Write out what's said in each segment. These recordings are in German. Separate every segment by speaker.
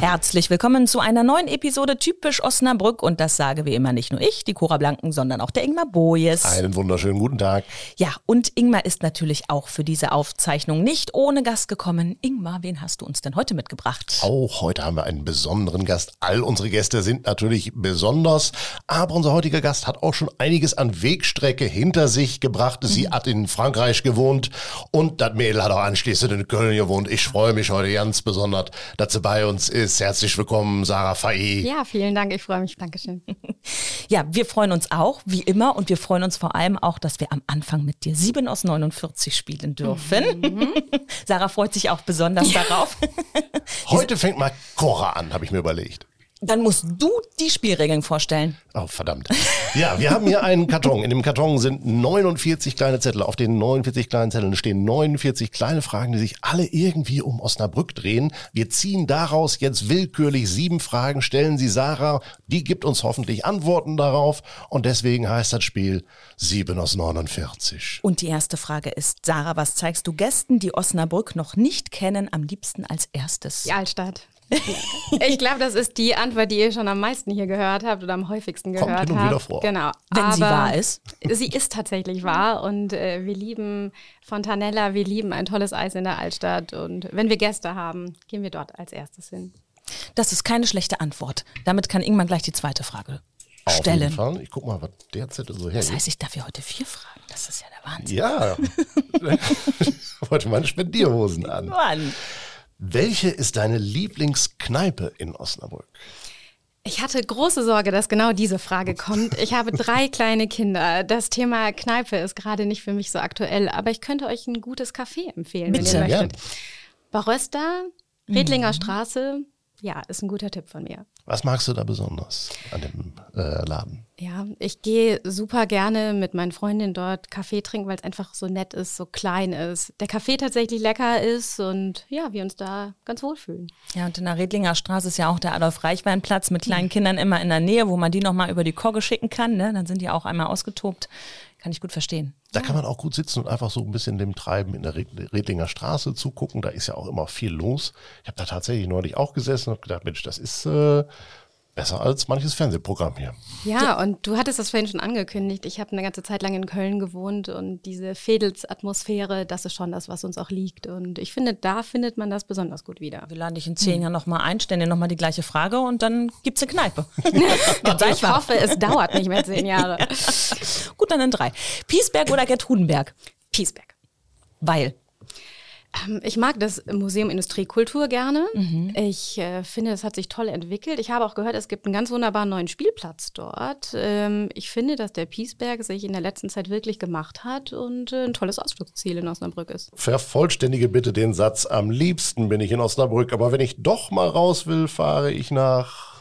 Speaker 1: Herzlich willkommen zu einer neuen Episode Typisch Osnabrück und das sage wie immer nicht nur ich, die Cora Blanken, sondern auch der Ingmar Bojes.
Speaker 2: Einen wunderschönen guten Tag.
Speaker 1: Ja, und Ingmar ist natürlich auch für diese Aufzeichnung nicht ohne Gast gekommen. Ingmar, wen hast du uns denn heute mitgebracht?
Speaker 2: Auch heute haben wir einen besonderen Gast. All unsere Gäste sind natürlich besonders, aber unser heutiger Gast hat auch schon einiges an Wegstrecke hinter sich gebracht. Sie mhm. hat in Frankreich gewohnt und das Mädel hat auch anschließend in Köln gewohnt. Ich freue mich heute ganz besonders, dass sie bei uns ist ist. Herzlich willkommen, Sarah Fai.
Speaker 3: Ja, vielen Dank. Ich freue mich. Dankeschön.
Speaker 1: ja, wir freuen uns auch, wie immer. Und wir freuen uns vor allem auch, dass wir am Anfang mit dir 7 aus 49 spielen dürfen. Mhm. Sarah freut sich auch besonders darauf.
Speaker 2: Heute fängt mal Cora an, habe ich mir überlegt.
Speaker 1: Dann musst du die Spielregeln vorstellen.
Speaker 2: Oh, verdammt. Ja, wir haben hier einen Karton. In dem Karton sind 49 kleine Zettel. Auf den 49 kleinen Zetteln stehen 49 kleine Fragen, die sich alle irgendwie um Osnabrück drehen. Wir ziehen daraus jetzt willkürlich sieben Fragen, stellen sie Sarah. Die gibt uns hoffentlich Antworten darauf. Und deswegen heißt das Spiel 7 aus 49.
Speaker 1: Und die erste Frage ist, Sarah, was zeigst du Gästen, die Osnabrück noch nicht kennen, am liebsten als erstes?
Speaker 3: Die Altstadt ich glaube, das ist die Antwort, die ihr schon am meisten hier gehört habt oder am häufigsten gehört Kommt hin und
Speaker 2: wieder vor.
Speaker 3: Genau.
Speaker 1: Wenn Aber sie wahr ist.
Speaker 3: Sie ist tatsächlich wahr und äh, wir lieben Fontanella, wir lieben ein tolles Eis in der Altstadt und wenn wir Gäste haben, gehen wir dort als erstes hin.
Speaker 1: Das ist keine schlechte Antwort. Damit kann Ingmar gleich die zweite Frage stellen. Auf jeden
Speaker 2: Fall. Ich guck mal, was der Zettel so hergibt.
Speaker 1: Das heißt, ich darf ja heute vier fragen. Das ist ja der Wahnsinn.
Speaker 2: Ja. heute meine Spendierhosen an. Mann. Welche ist deine Lieblingskneipe in Osnabrück?
Speaker 3: Ich hatte große Sorge, dass genau diese Frage kommt. Ich habe drei kleine Kinder. Das Thema Kneipe ist gerade nicht für mich so aktuell, aber ich könnte euch ein gutes Café empfehlen,
Speaker 2: Bitte,
Speaker 3: wenn ihr
Speaker 2: möchtet.
Speaker 3: Gern. Barösta, Redlinger mhm. Straße, ja, ist ein guter Tipp von mir.
Speaker 2: Was magst du da besonders an dem äh, Laden?
Speaker 3: Ja, ich gehe super gerne mit meinen Freundinnen dort Kaffee trinken, weil es einfach so nett ist, so klein ist. Der Kaffee tatsächlich lecker ist und ja, wir uns da ganz wohlfühlen.
Speaker 1: Ja, und in der Redlinger Straße ist ja auch der Adolf-Reichwein-Platz mit kleinen Kindern immer in der Nähe, wo man die nochmal über die Kogge schicken kann. Ne? Dann sind die auch einmal ausgetobt. Kann ich gut verstehen.
Speaker 2: Da ja. kann man auch gut sitzen und einfach so ein bisschen dem Treiben in der Redlinger Straße zugucken. Da ist ja auch immer viel los. Ich habe da tatsächlich neulich auch gesessen und gedacht, Mensch, das ist äh, besser als manches Fernsehprogramm hier.
Speaker 3: Ja, und du hattest das vorhin schon angekündigt. Ich habe eine ganze Zeit lang in Köln gewohnt und diese Fädels-Atmosphäre, das ist schon das, was uns auch liegt. Und ich finde, da findet man das besonders gut wieder.
Speaker 1: Wir laden dich in zehn hm. Jahren nochmal ein, stellen dir nochmal die gleiche Frage und dann gibt es eine Kneipe.
Speaker 3: ich hoffe, es dauert nicht mehr zehn Jahre. Ja.
Speaker 1: Gut, dann in drei. Piesberg oder Gertrudenberg?
Speaker 3: Piesberg.
Speaker 1: Weil?
Speaker 3: Ähm, ich mag das Museum Industriekultur gerne. Mhm. Ich äh, finde, das hat sich toll entwickelt. Ich habe auch gehört, es gibt einen ganz wunderbaren neuen Spielplatz dort. Ähm, ich finde, dass der Piesberg sich in der letzten Zeit wirklich gemacht hat und äh, ein tolles Ausflugsziel in Osnabrück ist.
Speaker 2: Vervollständige bitte den Satz, am liebsten bin ich in Osnabrück, aber wenn ich doch mal raus will, fahre ich nach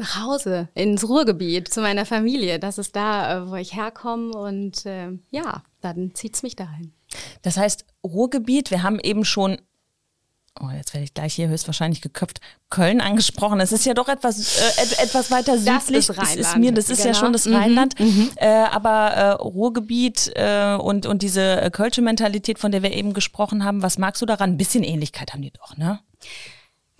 Speaker 3: nach Hause, ins Ruhrgebiet, zu meiner Familie. Das ist da, äh, wo ich herkomme und äh, ja, dann zieht es mich dahin.
Speaker 1: Das heißt, Ruhrgebiet, wir haben eben schon oh, jetzt werde ich gleich hier höchstwahrscheinlich geköpft, Köln angesprochen. Es ist ja doch etwas, äh, etwas weiter südlich.
Speaker 3: Das ist, Rheinland.
Speaker 1: ist mir, das ist genau. ja schon das mhm. Rheinland. Mhm. Äh, aber äh, Ruhrgebiet äh, und, und diese äh, Kölsche Mentalität, von der wir eben gesprochen haben, was magst du daran? Ein bisschen Ähnlichkeit haben die doch, ne?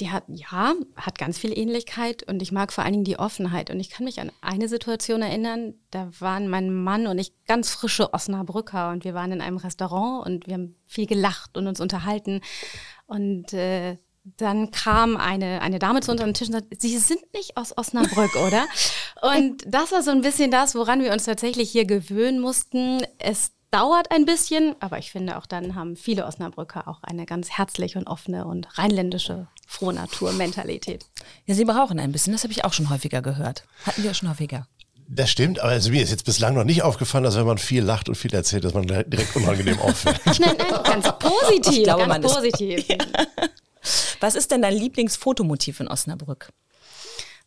Speaker 3: Die hat, ja, hat ganz viel Ähnlichkeit und ich mag vor allen Dingen die Offenheit. Und ich kann mich an eine Situation erinnern, da waren mein Mann und ich ganz frische Osnabrücker und wir waren in einem Restaurant und wir haben viel gelacht und uns unterhalten. Und äh, dann kam eine, eine Dame zu unserem Tisch und sagte, Sie sind nicht aus Osnabrück, oder? Und das war so ein bisschen das, woran wir uns tatsächlich hier gewöhnen mussten. Es dauert ein bisschen, aber ich finde auch dann haben viele Osnabrücker auch eine ganz herzliche und offene und rheinländische Frohnatur-Mentalität.
Speaker 1: Ja, sie brauchen ein bisschen, das habe ich auch schon häufiger gehört. Hatten wir schon häufiger.
Speaker 2: Das stimmt, aber also mir ist jetzt bislang noch nicht aufgefallen, dass wenn man viel lacht und viel erzählt, dass man direkt unangenehm auffällt.
Speaker 3: nein, nein, ganz positiv. Ich glaube, ganz positiv. Ist, ja.
Speaker 1: Was ist denn dein Lieblingsfotomotiv in Osnabrück?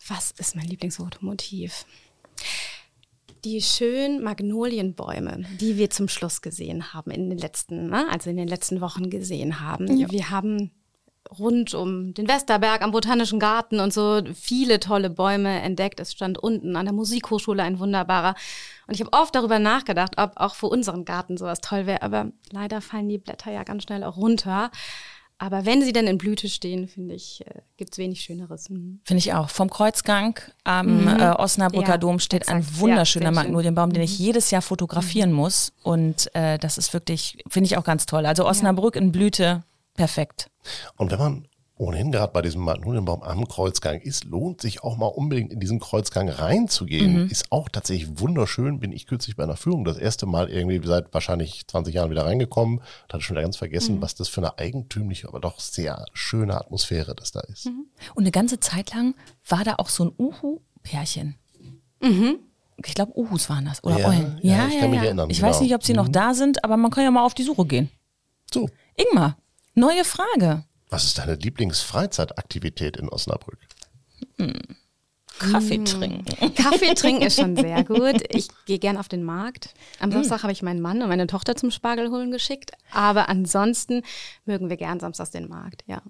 Speaker 3: Was ist mein Lieblingsfotomotiv? Die schönen Magnolienbäume, die wir zum Schluss gesehen haben in den letzten, ne, also in den letzten Wochen gesehen haben. Ja. Wir haben rund um den Westerberg am Botanischen Garten und so viele tolle Bäume entdeckt. Es stand unten an der Musikhochschule ein wunderbarer. Und ich habe oft darüber nachgedacht, ob auch für unseren Garten sowas toll wäre. Aber leider fallen die Blätter ja ganz schnell auch runter. Aber wenn sie dann in Blüte stehen, finde ich, äh, gibt es wenig Schöneres. Mhm.
Speaker 1: Finde ich auch. Vom Kreuzgang am mhm. äh, Osnabrücker ja, Dom steht exakt. ein wunderschöner ja, Magnolienbaum, den ich mhm. jedes Jahr fotografieren mhm. muss. Und äh, das ist wirklich, finde ich auch ganz toll. Also Osnabrück ja. in Blüte, perfekt.
Speaker 2: Und wenn man ohnehin gerade bei diesem Magnolienbaum am Kreuzgang ist, lohnt sich auch mal unbedingt in diesen Kreuzgang reinzugehen. Mhm. Ist auch tatsächlich wunderschön. Bin ich kürzlich bei einer Führung das erste Mal irgendwie seit wahrscheinlich 20 Jahren wieder reingekommen. Da hatte schon wieder ganz vergessen, mhm. was das für eine eigentümliche, aber doch sehr schöne Atmosphäre das da ist. Mhm.
Speaker 1: Und eine ganze Zeit lang war da auch so ein Uhu-Pärchen. Mhm. Ich glaube, Uhus waren das. Oder
Speaker 2: ja,
Speaker 1: Eulen.
Speaker 2: Ja, ja, ich kann ja, mich erinnern.
Speaker 1: Ich genau. weiß nicht, ob sie noch mhm. da sind, aber man kann ja mal auf die Suche gehen.
Speaker 2: So.
Speaker 1: Ingmar, neue Frage.
Speaker 2: Was ist deine Lieblingsfreizeitaktivität in Osnabrück?
Speaker 1: Hm. Kaffee hm. trinken.
Speaker 3: Kaffee trinken ist schon sehr gut. Ich gehe gern auf den Markt. Am hm. Samstag habe ich meinen Mann und meine Tochter zum Spargel holen geschickt. Aber ansonsten mögen wir gern samstags den Markt, ja.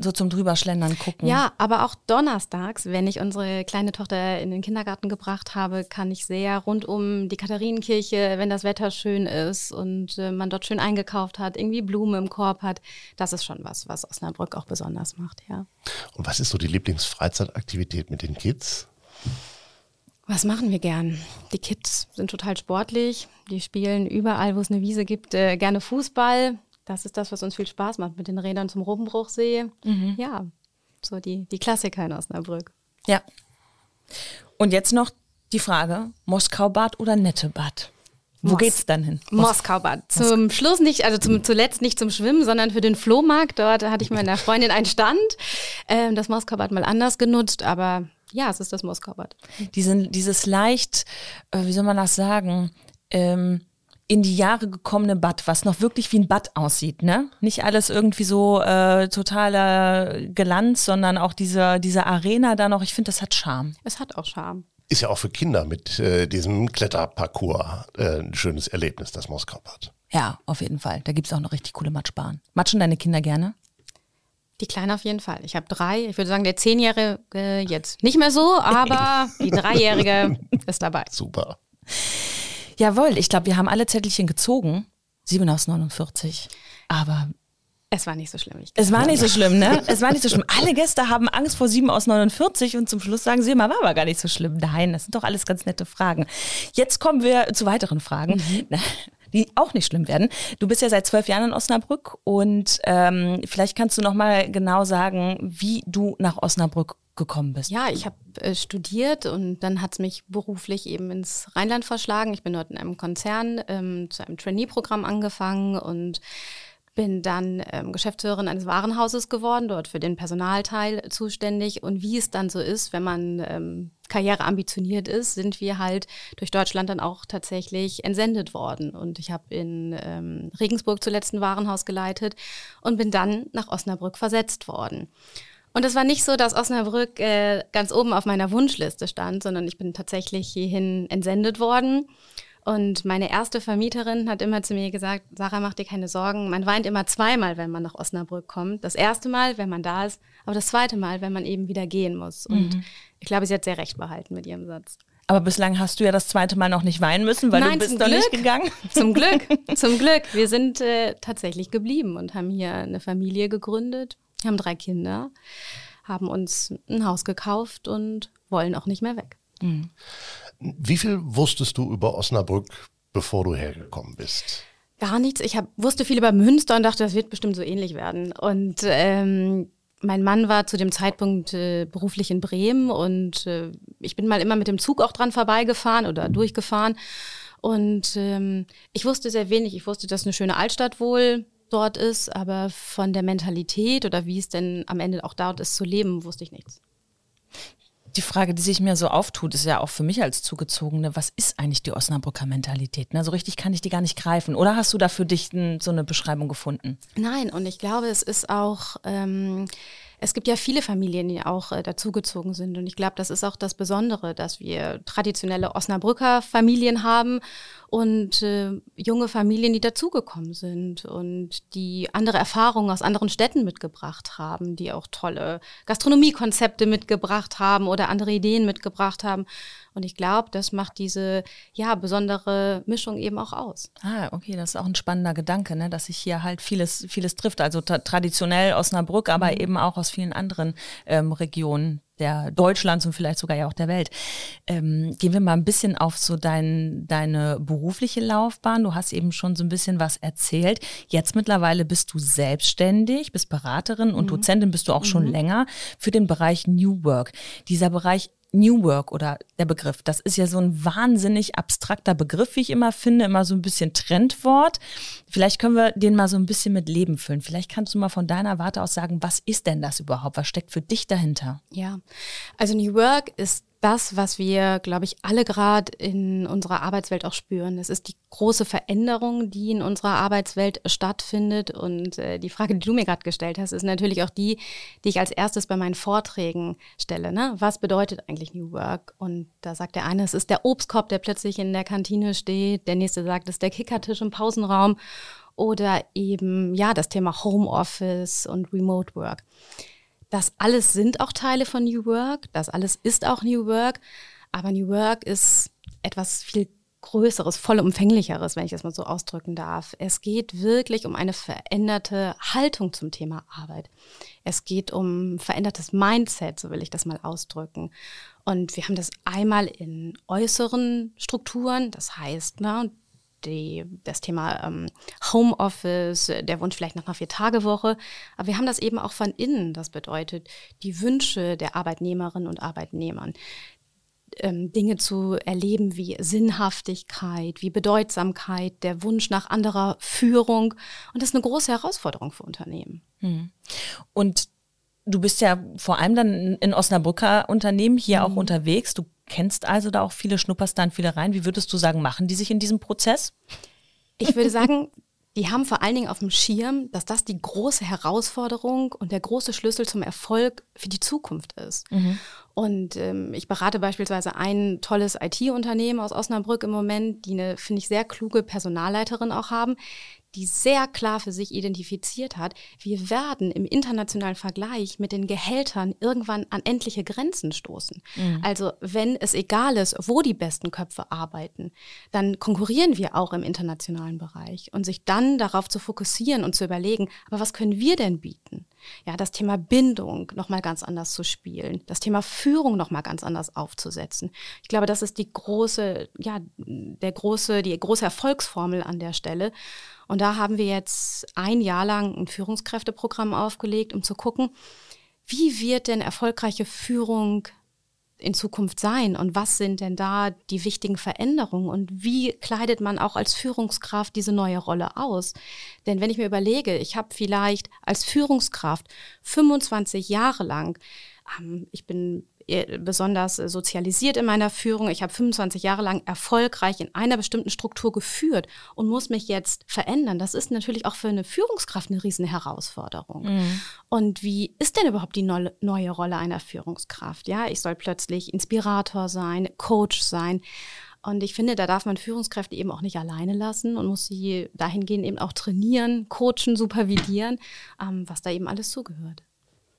Speaker 1: So zum Drüberschlendern gucken.
Speaker 3: Ja, aber auch donnerstags, wenn ich unsere kleine Tochter in den Kindergarten gebracht habe, kann ich sehr rund um die Katharinenkirche, wenn das Wetter schön ist und äh, man dort schön eingekauft hat, irgendwie Blumen im Korb hat. Das ist schon was, was Osnabrück auch besonders macht, ja.
Speaker 2: Und was ist so die Lieblingsfreizeitaktivität mit den Kids?
Speaker 3: Was machen wir gern? Die Kids sind total sportlich. Die spielen überall, wo es eine Wiese gibt, äh, gerne Fußball. Das ist das, was uns viel Spaß macht mit den Rädern zum Robenbruchsee. Mhm. Ja, so die, die Klassiker in Osnabrück.
Speaker 1: Ja. Und jetzt noch die Frage: Moskau-Bad oder Nettebad? Wo Mos geht's dann hin?
Speaker 3: Moskau-Bad. Zum Moskau. Schluss nicht, also zum, zuletzt nicht zum Schwimmen, sondern für den Flohmarkt. Dort hatte ich mit meiner Freundin einen Stand. Ähm, das Moskau-Bad mal anders genutzt, aber ja, es ist das Moskau-Bad.
Speaker 1: Diese, dieses leicht, äh, wie soll man das sagen? Ähm, in die Jahre gekommene Bad, was noch wirklich wie ein Bad aussieht, ne? Nicht alles irgendwie so äh, totaler Glanz, sondern auch diese, diese Arena da noch. Ich finde, das hat Charme.
Speaker 3: Es hat auch Charme.
Speaker 2: Ist ja auch für Kinder mit äh, diesem Kletterparcours äh, ein schönes Erlebnis, das Moskau-Bad.
Speaker 1: Ja, auf jeden Fall. Da gibt es auch noch richtig coole Matschbahnen. Matschen deine Kinder gerne?
Speaker 3: Die Kleine auf jeden Fall. Ich habe drei. Ich würde sagen, der Zehnjährige äh, jetzt nicht mehr so, aber die Dreijährige ist dabei.
Speaker 2: Super.
Speaker 1: Jawohl, ich glaube, wir haben alle Zettelchen gezogen. 7 aus 49. Aber
Speaker 3: es war nicht so schlimm.
Speaker 1: es war nicht so schlimm, ne? Es war nicht so schlimm. Alle Gäste haben Angst vor 7 aus 49 und zum Schluss sagen sie immer, war aber gar nicht so schlimm. Nein, das sind doch alles ganz nette Fragen. Jetzt kommen wir zu weiteren Fragen. Mhm. Die auch nicht schlimm werden. Du bist ja seit zwölf Jahren in Osnabrück und ähm, vielleicht kannst du noch mal genau sagen, wie du nach Osnabrück gekommen bist?
Speaker 3: Ja, ich habe äh, studiert und dann hat es mich beruflich eben ins Rheinland verschlagen. Ich bin dort in einem Konzern ähm, zu einem Trainee-Programm angefangen und bin dann ähm, Geschäftsführerin eines Warenhauses geworden, dort für den Personalteil zuständig. Und wie es dann so ist, wenn man ähm, Karriere ambitioniert ist, sind wir halt durch Deutschland dann auch tatsächlich entsendet worden. Und ich habe in ähm, Regensburg zuletzt ein Warenhaus geleitet und bin dann nach Osnabrück versetzt worden. Und es war nicht so, dass Osnabrück äh, ganz oben auf meiner Wunschliste stand, sondern ich bin tatsächlich hierhin entsendet worden. Und meine erste Vermieterin hat immer zu mir gesagt, Sarah, mach dir keine Sorgen. Man weint immer zweimal, wenn man nach Osnabrück kommt. Das erste Mal, wenn man da ist, aber das zweite Mal, wenn man eben wieder gehen muss. Und mhm. ich glaube, sie hat sehr recht behalten mit ihrem Satz.
Speaker 1: Aber bislang hast du ja das zweite Mal noch nicht weinen müssen, weil Nein, du bist noch nicht gegangen.
Speaker 3: Zum Glück, zum Glück. Wir sind äh, tatsächlich geblieben und haben hier eine Familie gegründet. Wir haben drei Kinder, haben uns ein Haus gekauft und wollen auch nicht mehr weg. Mhm.
Speaker 2: Wie viel wusstest du über Osnabrück, bevor du hergekommen bist?
Speaker 3: Gar nichts. Ich hab, wusste viel über Münster und dachte, das wird bestimmt so ähnlich werden. Und ähm, mein Mann war zu dem Zeitpunkt äh, beruflich in Bremen und äh, ich bin mal immer mit dem Zug auch dran vorbeigefahren oder durchgefahren. Und ähm, ich wusste sehr wenig. Ich wusste, dass eine schöne Altstadt wohl dort ist, aber von der Mentalität oder wie es denn am Ende auch dort ist zu leben, wusste ich nichts.
Speaker 1: Die Frage, die sich mir so auftut, ist ja auch für mich als Zugezogene, was ist eigentlich die Osnabrücker Mentalität? Ne? So richtig kann ich die gar nicht greifen. Oder hast du da für dich so eine Beschreibung gefunden?
Speaker 3: Nein, und ich glaube, es ist auch, ähm, es gibt ja viele Familien, die auch äh, dazugezogen sind. Und ich glaube, das ist auch das Besondere, dass wir traditionelle Osnabrücker Familien haben und äh, junge Familien, die dazugekommen sind und die andere Erfahrungen aus anderen Städten mitgebracht haben, die auch tolle Gastronomiekonzepte mitgebracht haben oder andere Ideen mitgebracht haben. Und ich glaube, das macht diese ja besondere Mischung eben auch aus.
Speaker 1: Ah, okay, das ist auch ein spannender Gedanke, ne? dass sich hier halt vieles, vieles trifft. Also traditionell Osnabrück, aber mhm. eben auch aus vielen anderen ähm, Regionen der Deutschlands und vielleicht sogar ja auch der Welt. Ähm, gehen wir mal ein bisschen auf so dein, deine berufliche Laufbahn. Du hast eben schon so ein bisschen was erzählt. Jetzt mittlerweile bist du selbstständig, bist Beraterin und mhm. Dozentin bist du auch schon mhm. länger für den Bereich New Work. Dieser Bereich New Work oder der Begriff, das ist ja so ein wahnsinnig abstrakter Begriff, wie ich immer finde, immer so ein bisschen Trendwort. Vielleicht können wir den mal so ein bisschen mit Leben füllen. Vielleicht kannst du mal von deiner Warte aus sagen, was ist denn das überhaupt? Was steckt für dich dahinter?
Speaker 3: Ja, also New Work ist das, was wir, glaube ich, alle gerade in unserer Arbeitswelt auch spüren. Es ist die große Veränderung, die in unserer Arbeitswelt stattfindet. Und äh, die Frage, die du mir gerade gestellt hast, ist natürlich auch die, die ich als erstes bei meinen Vorträgen stelle. Ne? Was bedeutet eigentlich New Work? Und da sagt der eine, es ist der Obstkorb, der plötzlich in der Kantine steht. Der nächste sagt, es ist der Kickertisch im Pausenraum. Oder eben, ja, das Thema Homeoffice und Remote Work. Das alles sind auch Teile von New Work, das alles ist auch New Work, aber New Work ist etwas viel Größeres, vollumfänglicheres, wenn ich das mal so ausdrücken darf. Es geht wirklich um eine veränderte Haltung zum Thema Arbeit. Es geht um verändertes Mindset, so will ich das mal ausdrücken. Und wir haben das einmal in äußeren Strukturen, das heißt, ne, die, das Thema ähm, Homeoffice, der Wunsch vielleicht nach einer Vier-Tage-Woche. Aber wir haben das eben auch von innen. Das bedeutet, die Wünsche der Arbeitnehmerinnen und Arbeitnehmern, ähm, Dinge zu erleben wie Sinnhaftigkeit, wie Bedeutsamkeit, der Wunsch nach anderer Führung. Und das ist eine große Herausforderung für Unternehmen. Hm.
Speaker 1: Und du bist ja vor allem dann in Osnabrücker Unternehmen hier mhm. auch unterwegs. Du kennst also da auch viele Schnupperst dann viele rein. Wie würdest du sagen, machen die sich in diesem Prozess?
Speaker 3: Ich würde sagen, die haben vor allen Dingen auf dem Schirm, dass das die große Herausforderung und der große Schlüssel zum Erfolg für die Zukunft ist. Mhm. Und ähm, ich berate beispielsweise ein tolles IT-Unternehmen aus Osnabrück im Moment, die eine, finde ich, sehr kluge Personalleiterin auch haben, die sehr klar für sich identifiziert hat, wir werden im internationalen Vergleich mit den Gehältern irgendwann an endliche Grenzen stoßen. Mhm. Also wenn es egal ist, wo die besten Köpfe arbeiten, dann konkurrieren wir auch im internationalen Bereich. Und sich dann darauf zu fokussieren und zu überlegen, aber was können wir denn bieten? Ja, das Thema Bindung nochmal ganz anders zu spielen, das Thema Führung nochmal ganz anders aufzusetzen. Ich glaube, das ist die große, ja, der große, die große Erfolgsformel an der Stelle. Und da haben wir jetzt ein Jahr lang ein Führungskräfteprogramm aufgelegt, um zu gucken, wie wird denn erfolgreiche Führung in Zukunft sein und was sind denn da die wichtigen Veränderungen und wie kleidet man auch als Führungskraft diese neue Rolle aus? Denn wenn ich mir überlege, ich habe vielleicht als Führungskraft 25 Jahre lang, ähm, ich bin besonders äh, sozialisiert in meiner Führung. Ich habe 25 Jahre lang erfolgreich in einer bestimmten Struktur geführt und muss mich jetzt verändern. Das ist natürlich auch für eine Führungskraft eine riesen Herausforderung. Mhm. Und wie ist denn überhaupt die neue Rolle einer Führungskraft? Ja, ich soll plötzlich Inspirator sein, Coach sein. Und ich finde, da darf man Führungskräfte eben auch nicht alleine lassen und muss sie dahingehend eben auch trainieren, coachen, supervidieren, ähm, was da eben alles zugehört.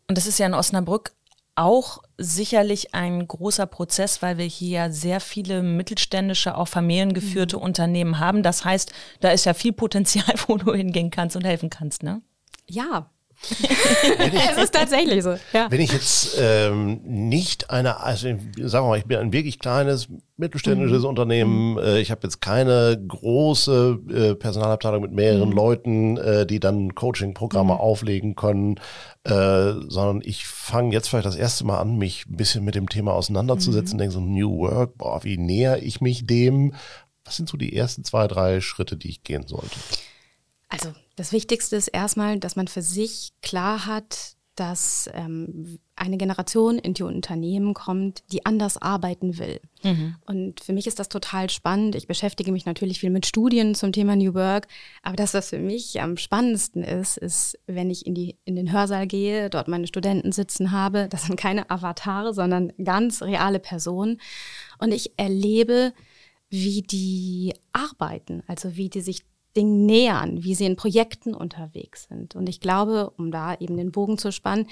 Speaker 1: Und das ist ja in Osnabrück auch sicherlich ein großer Prozess, weil wir hier sehr viele mittelständische, auch familiengeführte mhm. Unternehmen haben. Das heißt, da ist ja viel Potenzial, wo du hingehen kannst und helfen kannst, ne?
Speaker 3: Ja, es ist tatsächlich so. Ja.
Speaker 2: Wenn ich jetzt ähm, nicht eine, also sagen wir mal, ich bin ein wirklich kleines mittelständisches mhm. Unternehmen, äh, ich habe jetzt keine große äh, Personalabteilung mit mehreren mhm. Leuten, äh, die dann Coaching-Programme mhm. auflegen können, äh, sondern ich fange jetzt vielleicht das erste Mal an, mich ein bisschen mit dem Thema auseinanderzusetzen, mhm. denke so New Work, boah, wie näher ich mich dem? Was sind so die ersten zwei, drei Schritte, die ich gehen sollte?
Speaker 3: Also das Wichtigste ist erstmal, dass man für sich klar hat, dass ähm, eine Generation in die Unternehmen kommt, die anders arbeiten will. Mhm. Und für mich ist das total spannend. Ich beschäftige mich natürlich viel mit Studien zum Thema New Work, aber das, was für mich am spannendsten ist, ist, wenn ich in, die, in den Hörsaal gehe, dort meine Studenten sitzen habe, das sind keine Avatare, sondern ganz reale Personen. Und ich erlebe, wie die arbeiten, also wie die sich Dingen nähern, wie sie in Projekten unterwegs sind. Und ich glaube, um da eben den Bogen zu spannen,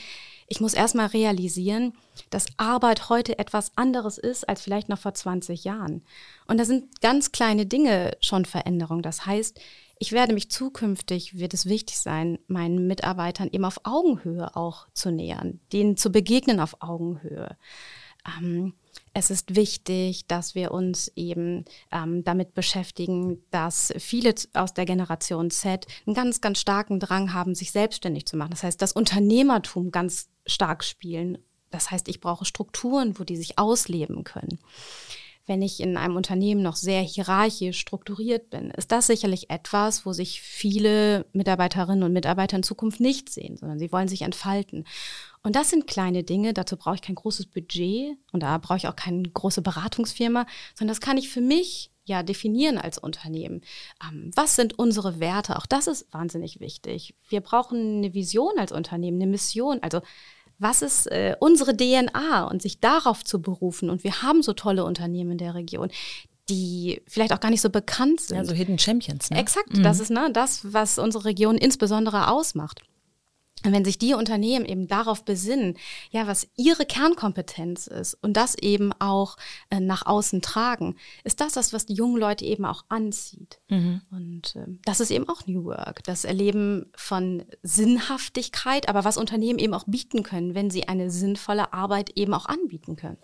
Speaker 3: ich muss erstmal realisieren, dass Arbeit heute etwas anderes ist als vielleicht noch vor 20 Jahren. Und da sind ganz kleine Dinge schon Veränderungen. Das heißt, ich werde mich zukünftig, wird es wichtig sein, meinen Mitarbeitern eben auf Augenhöhe auch zu nähern, denen zu begegnen auf Augenhöhe. Ähm, es ist wichtig, dass wir uns eben ähm, damit beschäftigen, dass viele aus der Generation Z einen ganz, ganz starken Drang haben, sich selbstständig zu machen. Das heißt, das Unternehmertum ganz stark spielen. Das heißt, ich brauche Strukturen, wo die sich ausleben können wenn ich in einem Unternehmen noch sehr hierarchisch strukturiert bin, ist das sicherlich etwas, wo sich viele Mitarbeiterinnen und Mitarbeiter in Zukunft nicht sehen, sondern sie wollen sich entfalten. Und das sind kleine Dinge, dazu brauche ich kein großes Budget und da brauche ich auch keine große Beratungsfirma, sondern das kann ich für mich ja definieren als Unternehmen. Ähm, was sind unsere Werte? Auch das ist wahnsinnig wichtig. Wir brauchen eine Vision als Unternehmen, eine Mission. Also was ist äh, unsere DNA und sich darauf zu berufen. Und wir haben so tolle Unternehmen in der Region, die vielleicht auch gar nicht so bekannt sind.
Speaker 1: Ja, so Hidden Champions. Ne?
Speaker 3: Exakt, mhm. das ist ne, das, was unsere Region insbesondere ausmacht. Und wenn sich die Unternehmen eben darauf besinnen, ja, was ihre Kernkompetenz ist und das eben auch äh, nach außen tragen, ist das das, was die jungen Leute eben auch anzieht. Mhm. Und äh, das ist eben auch New Work, das Erleben von Sinnhaftigkeit, aber was Unternehmen eben auch bieten können, wenn sie eine sinnvolle Arbeit eben auch anbieten können.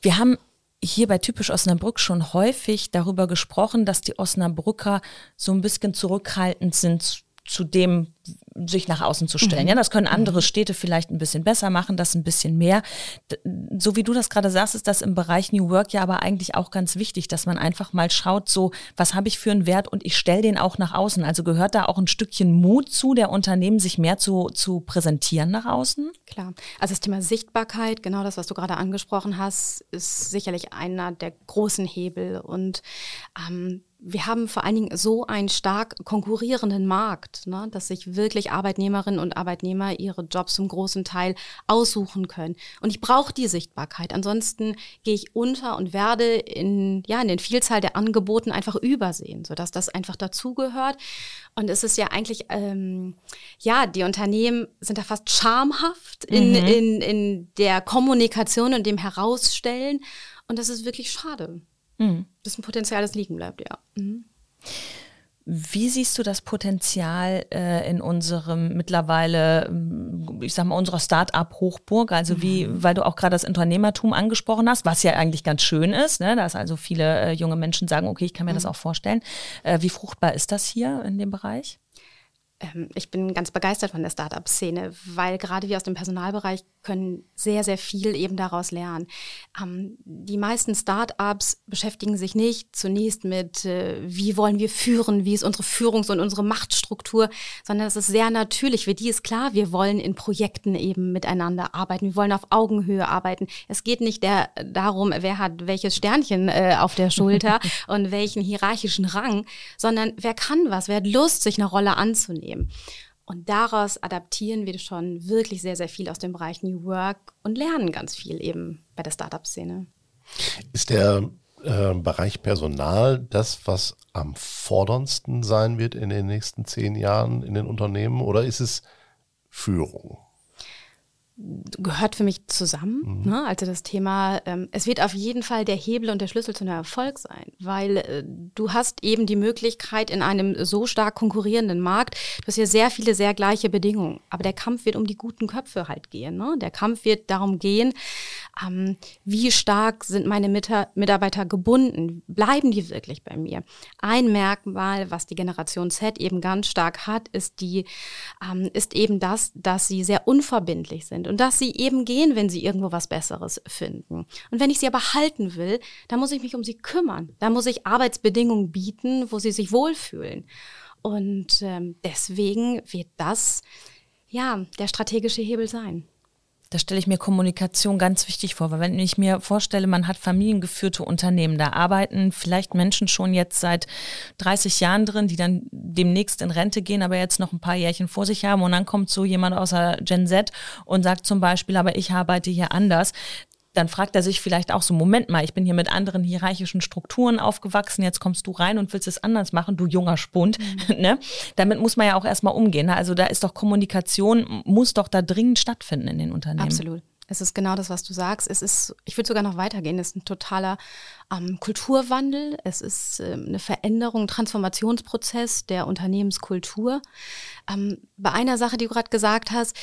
Speaker 1: Wir haben hier bei Typisch Osnabrück schon häufig darüber gesprochen, dass die Osnabrücker so ein bisschen zurückhaltend sind zu dem sich nach außen zu stellen. Mhm. Ja, das können andere mhm. Städte vielleicht ein bisschen besser machen, das ein bisschen mehr. So wie du das gerade sagst, ist das im Bereich New Work ja aber eigentlich auch ganz wichtig, dass man einfach mal schaut, so, was habe ich für einen Wert und ich stelle den auch nach außen. Also gehört da auch ein Stückchen Mut zu, der Unternehmen sich mehr zu, zu präsentieren nach außen?
Speaker 3: Klar. Also das Thema Sichtbarkeit, genau das, was du gerade angesprochen hast, ist sicherlich einer der großen Hebel und ähm, wir haben vor allen Dingen so einen stark konkurrierenden Markt, ne, dass sich wirklich Arbeitnehmerinnen und Arbeitnehmer ihre Jobs zum großen Teil aussuchen können. Und ich brauche die Sichtbarkeit. Ansonsten gehe ich unter und werde in, ja, in den Vielzahl der Angeboten einfach übersehen, sodass das einfach dazugehört. Und es ist ja eigentlich, ähm, ja, die Unternehmen sind da fast schamhaft in, mhm. in, in der Kommunikation und dem Herausstellen. Und das ist wirklich schade. Mhm. Das ist ein Potenzial, das liegen bleibt, ja. Mhm.
Speaker 1: Wie siehst du das Potenzial äh, in unserem mittlerweile, ähm, ich sag mal, unserer Start-up-Hochburg? Also wie, mhm. weil du auch gerade das Unternehmertum angesprochen hast, was ja eigentlich ganz schön ist, ne? dass also viele äh, junge Menschen sagen, okay, ich kann mir mhm. das auch vorstellen. Äh, wie fruchtbar ist das hier in dem Bereich?
Speaker 3: Ähm, ich bin ganz begeistert von der Startup-Szene, weil gerade wir aus dem Personalbereich können sehr, sehr viel eben daraus lernen. Ähm, die meisten Startups beschäftigen sich nicht zunächst mit, äh, wie wollen wir führen, wie ist unsere Führungs- und unsere Machtstruktur, sondern es ist sehr natürlich. Für die ist klar, wir wollen in Projekten eben miteinander arbeiten, wir wollen auf Augenhöhe arbeiten. Es geht nicht der, darum, wer hat welches Sternchen äh, auf der Schulter und welchen hierarchischen Rang, sondern wer kann was, wer hat Lust, sich eine Rolle anzunehmen. Und daraus adaptieren wir schon wirklich sehr, sehr viel aus dem Bereich New Work und lernen ganz viel eben bei der Startup-Szene.
Speaker 2: Ist der äh, Bereich Personal das, was am forderndsten sein wird in den nächsten zehn Jahren in den Unternehmen oder ist es Führung?
Speaker 3: Gehört für mich zusammen. Mhm. Ne? Also das Thema, ähm, es wird auf jeden Fall der Hebel und der Schlüssel zu einem Erfolg sein, weil äh, du hast eben die Möglichkeit in einem so stark konkurrierenden Markt, du hast hier sehr viele, sehr gleiche Bedingungen. Aber der Kampf wird um die guten Köpfe halt gehen. Ne? Der Kampf wird darum gehen, ähm, wie stark sind meine Mitarbeiter gebunden? Bleiben die wirklich bei mir? Ein Merkmal, was die Generation Z eben ganz stark hat, ist die, ähm, ist eben das, dass sie sehr unverbindlich sind und dass sie eben gehen, wenn sie irgendwo was Besseres finden. Und wenn ich sie aber halten will, dann muss ich mich um sie kümmern. Da muss ich Arbeitsbedingungen bieten, wo sie sich wohlfühlen. Und ähm, deswegen wird das ja der strategische Hebel sein.
Speaker 1: Da stelle ich mir Kommunikation ganz wichtig vor, weil wenn ich mir vorstelle, man hat familiengeführte Unternehmen, da arbeiten vielleicht Menschen schon jetzt seit 30 Jahren drin, die dann demnächst in Rente gehen, aber jetzt noch ein paar Jährchen vor sich haben und dann kommt so jemand aus der Gen Z und sagt zum Beispiel, aber ich arbeite hier anders dann fragt er sich vielleicht auch so, Moment mal, ich bin hier mit anderen hierarchischen Strukturen aufgewachsen, jetzt kommst du rein und willst es anders machen, du junger Spund. Mhm. ne? Damit muss man ja auch erstmal umgehen. Ne? Also da ist doch Kommunikation, muss doch da dringend stattfinden in den Unternehmen.
Speaker 3: Absolut. Es ist genau das, was du sagst. Es ist, ich würde sogar noch weitergehen, es ist ein totaler ähm, Kulturwandel. Es ist ähm, eine Veränderung, ein Transformationsprozess der Unternehmenskultur. Ähm, bei einer Sache, die du gerade gesagt hast,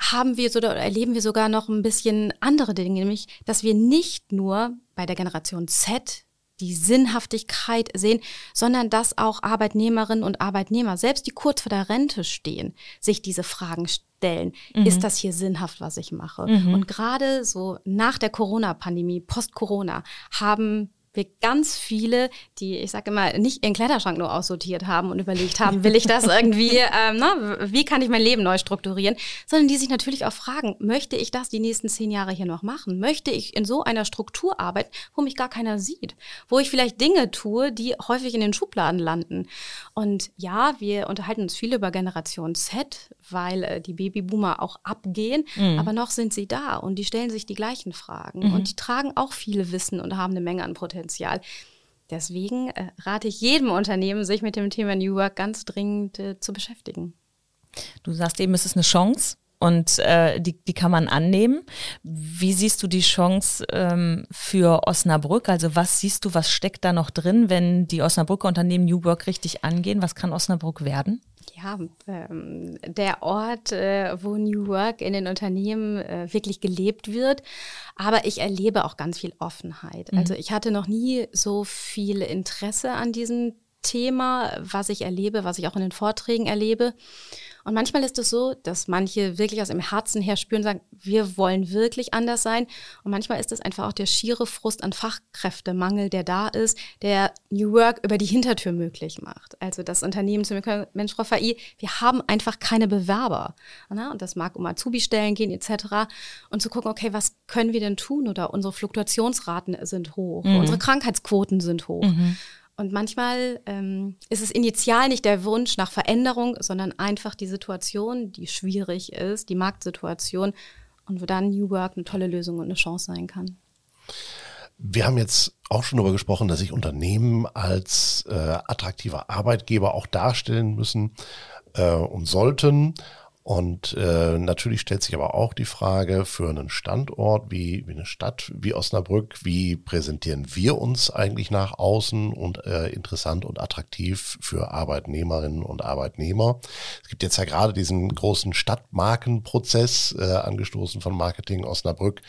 Speaker 3: haben wir so, oder erleben wir sogar noch ein bisschen andere Dinge, nämlich, dass wir nicht nur bei der Generation Z die Sinnhaftigkeit sehen, sondern dass auch Arbeitnehmerinnen und Arbeitnehmer, selbst die kurz vor der Rente stehen, sich diese Fragen stellen. Mhm. Ist das hier sinnhaft, was ich mache? Mhm. Und gerade so nach der Corona-Pandemie, post-Corona, haben wir ganz viele, die, ich sage immer, nicht ihren Kleiderschrank nur aussortiert haben und überlegt haben, will ich das irgendwie, ähm, na, wie kann ich mein Leben neu strukturieren, sondern die sich natürlich auch fragen, möchte ich das die nächsten zehn Jahre hier noch machen? Möchte ich in so einer Struktur arbeiten, wo mich gar keiner sieht? Wo ich vielleicht Dinge tue, die häufig in den Schubladen landen? Und ja, wir unterhalten uns viel über Generation Z, weil äh, die Babyboomer auch abgehen, mhm. aber noch sind sie da und die stellen sich die gleichen Fragen mhm. und die tragen auch viel Wissen und haben eine Menge an Potenzial. Potenzial. Deswegen äh, rate ich jedem Unternehmen, sich mit dem Thema New Work ganz dringend äh, zu beschäftigen.
Speaker 1: Du sagst eben, es ist eine Chance und äh, die, die kann man annehmen. Wie siehst du die Chance ähm, für Osnabrück? Also was siehst du, was steckt da noch drin, wenn die Osnabrücker Unternehmen New Work richtig angehen? Was kann Osnabrück werden?
Speaker 3: Ja, ähm, der Ort, äh, wo New Work in den Unternehmen äh, wirklich gelebt wird. Aber ich erlebe auch ganz viel Offenheit. Mhm. Also ich hatte noch nie so viel Interesse an diesem Thema, was ich erlebe, was ich auch in den Vorträgen erlebe. Und manchmal ist es so, dass manche wirklich aus dem Herzen her spüren, sagen, wir wollen wirklich anders sein. Und manchmal ist es einfach auch der schiere Frust an Fachkräftemangel, der da ist, der New Work über die Hintertür möglich macht. Also das Unternehmen zu mir, Mensch, Frau Fai, wir haben einfach keine Bewerber. Und das mag um Azubi-Stellen gehen etc. Und zu gucken, okay, was können wir denn tun? Oder unsere Fluktuationsraten sind hoch, mhm. unsere Krankheitsquoten sind hoch. Mhm. Und manchmal ähm, ist es initial nicht der Wunsch nach Veränderung, sondern einfach die Situation, die schwierig ist, die Marktsituation und wo dann New Work eine tolle Lösung und eine Chance sein kann.
Speaker 2: Wir haben jetzt auch schon darüber gesprochen, dass sich Unternehmen als äh, attraktiver Arbeitgeber auch darstellen müssen äh, und sollten. Und äh, natürlich stellt sich aber auch die Frage für einen Standort wie, wie eine Stadt wie Osnabrück, wie präsentieren wir uns eigentlich nach außen und äh, interessant und attraktiv für Arbeitnehmerinnen und Arbeitnehmer. Es gibt jetzt ja gerade diesen großen Stadtmarkenprozess, äh, angestoßen von Marketing Osnabrück.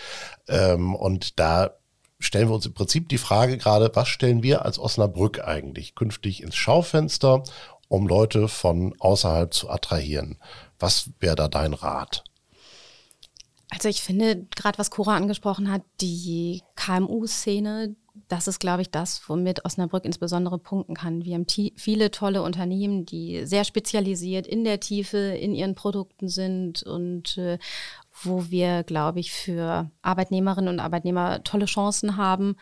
Speaker 2: Ähm, und da stellen wir uns im Prinzip die Frage gerade, was stellen wir als Osnabrück eigentlich künftig ins Schaufenster, um Leute von außerhalb zu attrahieren? Was wäre da dein Rat?
Speaker 3: Also ich finde, gerade was Cora angesprochen hat, die KMU-Szene, das ist, glaube ich, das, womit Osnabrück insbesondere punkten kann. Wir haben viele tolle Unternehmen, die sehr spezialisiert in der Tiefe in ihren Produkten sind und äh, wo wir, glaube ich, für Arbeitnehmerinnen und Arbeitnehmer tolle Chancen haben.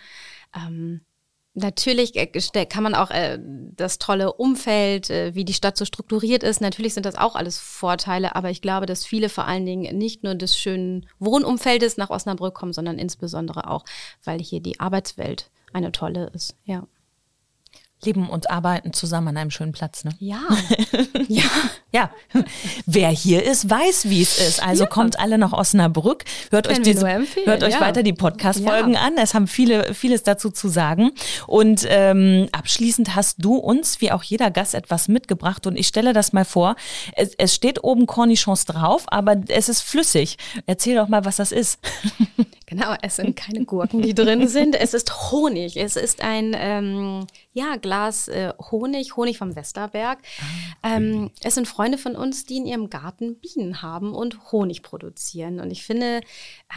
Speaker 3: Ähm, Natürlich äh, kann man auch äh, das tolle Umfeld, äh, wie die Stadt so strukturiert ist, natürlich sind das auch alles Vorteile, aber ich glaube, dass viele vor allen Dingen nicht nur des schönen Wohnumfeldes nach Osnabrück kommen, sondern insbesondere auch, weil hier die Arbeitswelt eine tolle ist. Ja
Speaker 1: leben und arbeiten zusammen an einem schönen Platz. Ne?
Speaker 3: Ja. ja.
Speaker 1: ja. Wer hier ist, weiß, wie es ist. Also ja. kommt alle nach Osnabrück, hört euch, diese, hört euch ja. weiter die Podcast-Folgen an. Es haben viele, vieles dazu zu sagen. Und ähm, abschließend hast du uns, wie auch jeder Gast, etwas mitgebracht. Und ich stelle das mal vor. Es, es steht oben Cornichons drauf, aber es ist flüssig. Erzähl doch mal, was das ist.
Speaker 3: Genau, es sind keine Gurken, die drin sind. Es ist Honig. Es ist ein ähm, ja, Glas äh, Honig, Honig vom Westerberg. Ah, ähm, es sind Freunde von uns, die in ihrem Garten Bienen haben und Honig produzieren. Und ich finde,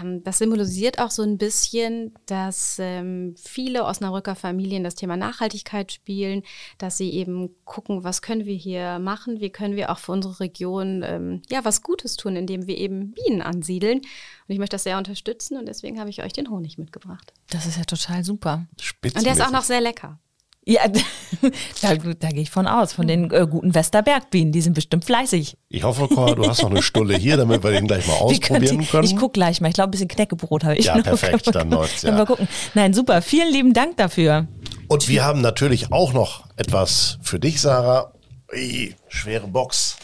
Speaker 3: ähm, das symbolisiert auch so ein bisschen, dass ähm, viele Osnabrücker Familien das Thema Nachhaltigkeit spielen, dass sie eben gucken, was können wir hier machen, wie können wir auch für unsere Region ähm, ja was Gutes tun, indem wir eben Bienen ansiedeln. Und ich möchte das sehr unterstützen und deswegen habe ich euch den Honig mitgebracht.
Speaker 1: Das ist ja total super.
Speaker 3: Spitzenmäßig. Und der ist auch noch sehr lecker.
Speaker 1: Ja, da, da gehe ich von aus, von den äh, guten Westerbergbienen. Die sind bestimmt fleißig.
Speaker 2: Ich hoffe, Cora, du hast noch eine Stulle hier, damit wir den gleich mal ausprobieren
Speaker 1: die,
Speaker 2: können.
Speaker 1: Ich gucke gleich mal. Ich glaube, ein bisschen Knäckebrot habe ich
Speaker 2: Ja,
Speaker 1: noch.
Speaker 2: perfekt, dann läuft's ja.
Speaker 1: Können wir gucken. Nein, super. Vielen lieben Dank dafür.
Speaker 2: Und wir haben natürlich auch noch etwas für dich, Sarah. Ui, schwere Box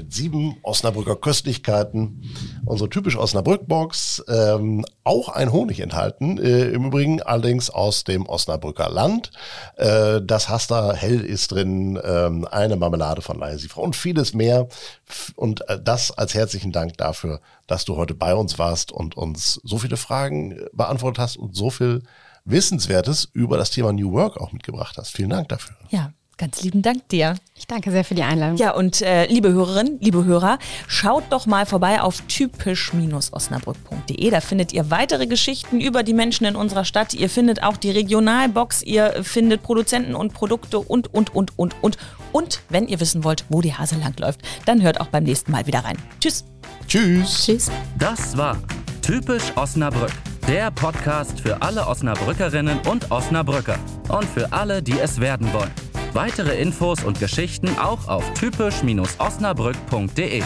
Speaker 2: mit sieben Osnabrücker Köstlichkeiten. Unsere typisch Osnabrück-Box. Ähm, auch ein Honig enthalten. Äh, Im Übrigen allerdings aus dem Osnabrücker Land. Äh, das Hasta Hell ist drin. Ähm, eine Marmelade von Leisifrau und vieles mehr. Und äh, das als herzlichen Dank dafür, dass du heute bei uns warst und uns so viele Fragen äh, beantwortet hast und so viel Wissenswertes über das Thema New Work auch mitgebracht hast. Vielen Dank dafür.
Speaker 1: Ja, ganz lieben Dank dir.
Speaker 3: Ich danke sehr für die Einladung.
Speaker 1: Ja, und äh, liebe Hörerinnen, liebe Hörer, schaut doch mal vorbei auf typisch-osnabrück.de. Da findet ihr weitere Geschichten über die Menschen in unserer Stadt. Ihr findet auch die Regionalbox, ihr findet Produzenten und Produkte und, und, und, und, und. Und wenn ihr wissen wollt, wo die Hase langläuft, dann hört auch beim nächsten Mal wieder rein. Tschüss.
Speaker 2: Tschüss.
Speaker 3: Tschüss.
Speaker 4: Das war Typisch Osnabrück, der Podcast für alle Osnabrückerinnen und Osnabrücker und für alle, die es werden wollen. Weitere Infos und Geschichten auch auf typisch-osnabrück.de.